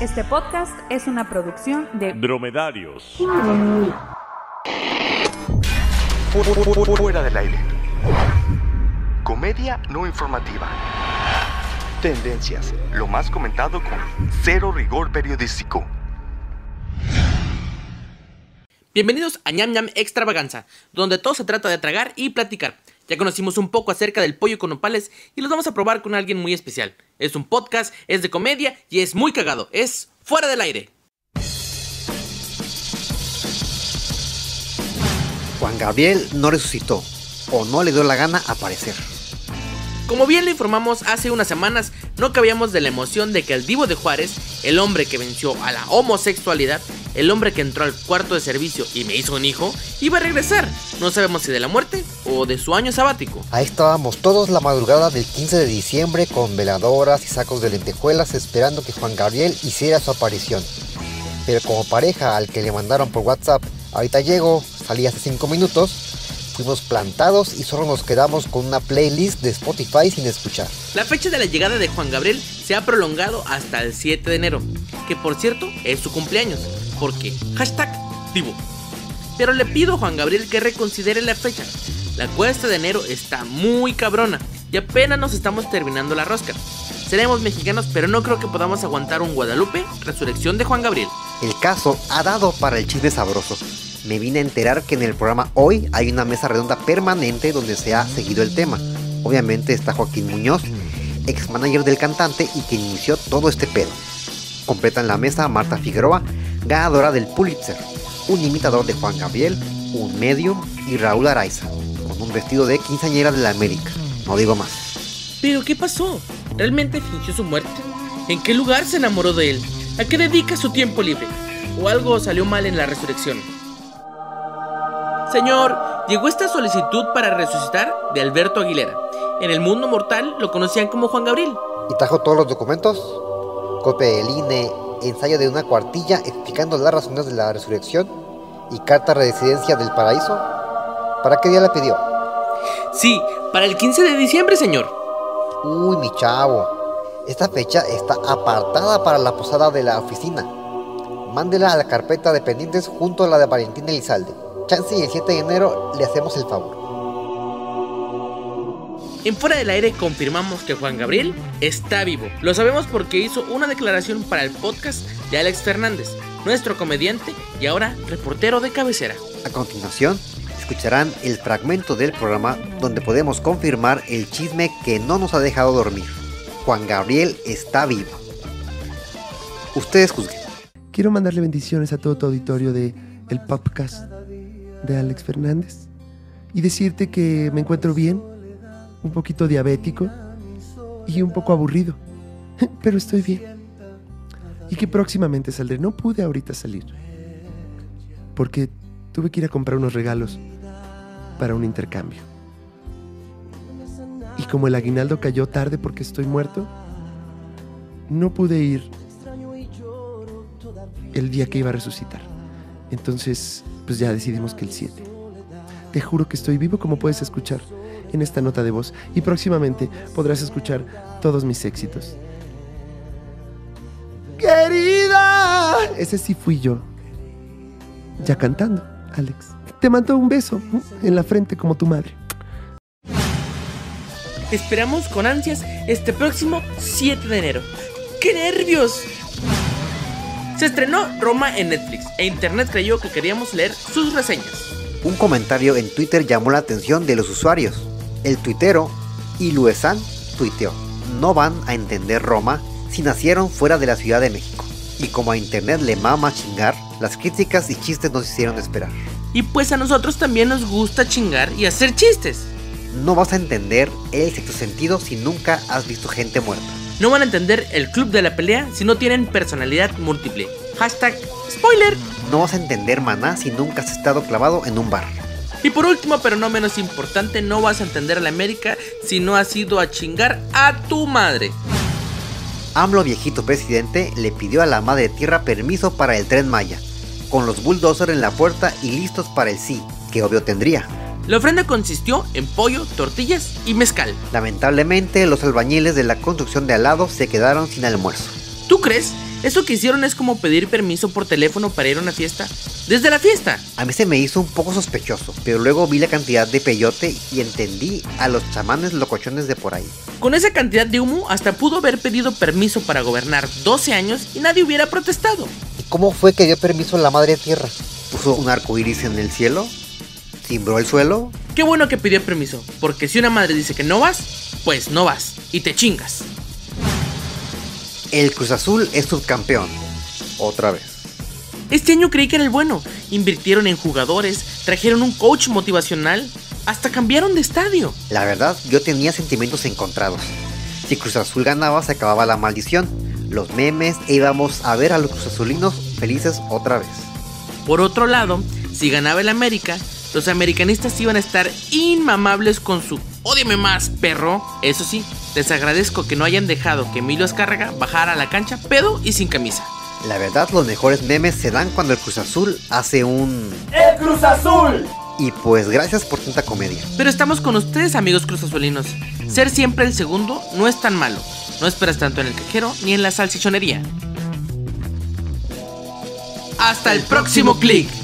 Este podcast es una producción de Dromedarios. Fuera del aire. Comedia no informativa. Tendencias. Lo más comentado con cero rigor periodístico. Bienvenidos a ñam ñam extravaganza, donde todo se trata de tragar y platicar. Ya conocimos un poco acerca del pollo con opales y los vamos a probar con alguien muy especial. Es un podcast, es de comedia y es muy cagado. Es fuera del aire. Juan Gabriel no resucitó o no le dio la gana aparecer. Como bien le informamos hace unas semanas, no cabíamos de la emoción de que el Divo de Juárez, el hombre que venció a la homosexualidad, el hombre que entró al cuarto de servicio y me hizo un hijo, iba a regresar. No sabemos si de la muerte o de su año sabático. Ahí estábamos todos la madrugada del 15 de diciembre con veladoras y sacos de lentejuelas esperando que Juan Gabriel hiciera su aparición. Pero como pareja al que le mandaron por WhatsApp, ahorita llego, salí hace 5 minutos, fuimos plantados y solo nos quedamos con una playlist de Spotify sin escuchar. La fecha de la llegada de Juan Gabriel se ha prolongado hasta el 7 de enero, que por cierto es su cumpleaños, porque hashtag vivo. Pero le pido a Juan Gabriel que reconsidere la fecha. La cuesta de enero está muy cabrona y apenas nos estamos terminando la rosca. Seremos mexicanos, pero no creo que podamos aguantar un Guadalupe, resurrección de Juan Gabriel. El caso ha dado para el chisme sabroso me vine a enterar que en el programa hoy hay una mesa redonda permanente donde se ha seguido el tema. Obviamente está Joaquín Muñoz, ex manager del cantante y que inició todo este pedo. Completan la mesa Marta Figueroa, ganadora del Pulitzer, un imitador de Juan Gabriel, un medium y Raúl Araiza, con un vestido de quinceañera de la América. No digo más. ¿Pero qué pasó? ¿Realmente fingió su muerte? ¿En qué lugar se enamoró de él? ¿A qué dedica su tiempo libre? ¿O algo salió mal en la resurrección? Señor, llegó esta solicitud para resucitar de Alberto Aguilera. En el mundo mortal lo conocían como Juan Gabriel. ¿Y trajo todos los documentos? Copia del INE, ensayo de una cuartilla explicando las razones de la resurrección y carta de residencia del paraíso. ¿Para qué día la pidió? Sí, para el 15 de diciembre, señor. Uy, mi chavo. Esta fecha está apartada para la posada de la oficina. Mándela a la carpeta de pendientes junto a la de Valentín Elizalde chance y el 7 de enero le hacemos el favor. En Fuera del Aire confirmamos que Juan Gabriel está vivo. Lo sabemos porque hizo una declaración para el podcast de Alex Fernández, nuestro comediante y ahora reportero de cabecera. A continuación, escucharán el fragmento del programa donde podemos confirmar el chisme que no nos ha dejado dormir. Juan Gabriel está vivo. Ustedes juzguen. Quiero mandarle bendiciones a todo tu auditorio de El Podcast de Alex Fernández y decirte que me encuentro bien, un poquito diabético y un poco aburrido, pero estoy bien. Y que próximamente saldré. No pude ahorita salir porque tuve que ir a comprar unos regalos para un intercambio. Y como el aguinaldo cayó tarde porque estoy muerto, no pude ir el día que iba a resucitar. Entonces pues ya decidimos que el 7. Te juro que estoy vivo como puedes escuchar en esta nota de voz y próximamente podrás escuchar todos mis éxitos. ¡Querida! Ese sí fui yo. Ya cantando, Alex. Te mando un beso en la frente como tu madre. Esperamos con ansias este próximo 7 de enero. ¡Qué nervios! Se estrenó Roma en Netflix e Internet creyó que queríamos leer sus reseñas. Un comentario en Twitter llamó la atención de los usuarios. El tuitero Iluesan tuiteó, no van a entender Roma si nacieron fuera de la Ciudad de México. Y como a Internet le mama chingar, las críticas y chistes nos hicieron esperar. Y pues a nosotros también nos gusta chingar y hacer chistes. No vas a entender el sexto sentido si nunca has visto gente muerta. No van a entender el club de la pelea si no tienen personalidad múltiple. Hashtag spoiler. No vas a entender maná si nunca has estado clavado en un bar. Y por último, pero no menos importante, no vas a entender a la América si no has ido a chingar a tu madre. AMLO viejito presidente le pidió a la madre tierra permiso para el tren Maya, con los bulldozers en la puerta y listos para el sí, que obvio tendría. La ofrenda consistió en pollo, tortillas y mezcal. Lamentablemente, los albañiles de la construcción de al lado se quedaron sin almuerzo. ¿Tú crees Eso que hicieron es como pedir permiso por teléfono para ir a una fiesta. Desde la fiesta. A mí se me hizo un poco sospechoso, pero luego vi la cantidad de peyote y entendí a los chamanes locochones de por ahí. Con esa cantidad de humo, hasta pudo haber pedido permiso para gobernar 12 años y nadie hubiera protestado. ¿Y cómo fue que dio permiso la madre tierra? ¿Puso un arco iris en el cielo? ¿Timbró el suelo? Qué bueno que pidió permiso, porque si una madre dice que no vas, pues no vas y te chingas. El Cruz Azul es subcampeón. Otra vez. Este año creí que era el bueno. Invirtieron en jugadores, trajeron un coach motivacional, hasta cambiaron de estadio. La verdad, yo tenía sentimientos encontrados. Si Cruz Azul ganaba, se acababa la maldición. Los memes e íbamos a ver a los Cruz Azulinos felices otra vez. Por otro lado, si ganaba el América, los americanistas iban a estar inmamables con su Ódiame más, perro. Eso sí, les agradezco que no hayan dejado que Emilio Azcárraga bajara a la cancha pedo y sin camisa. La verdad, los mejores memes se dan cuando el Cruz Azul hace un... ¡El Cruz Azul! Y pues gracias por tanta comedia. Pero estamos con ustedes, amigos Cruz Azulinos. Ser siempre el segundo no es tan malo. No esperas tanto en el cajero ni en la salchichonería. Hasta el próximo clic.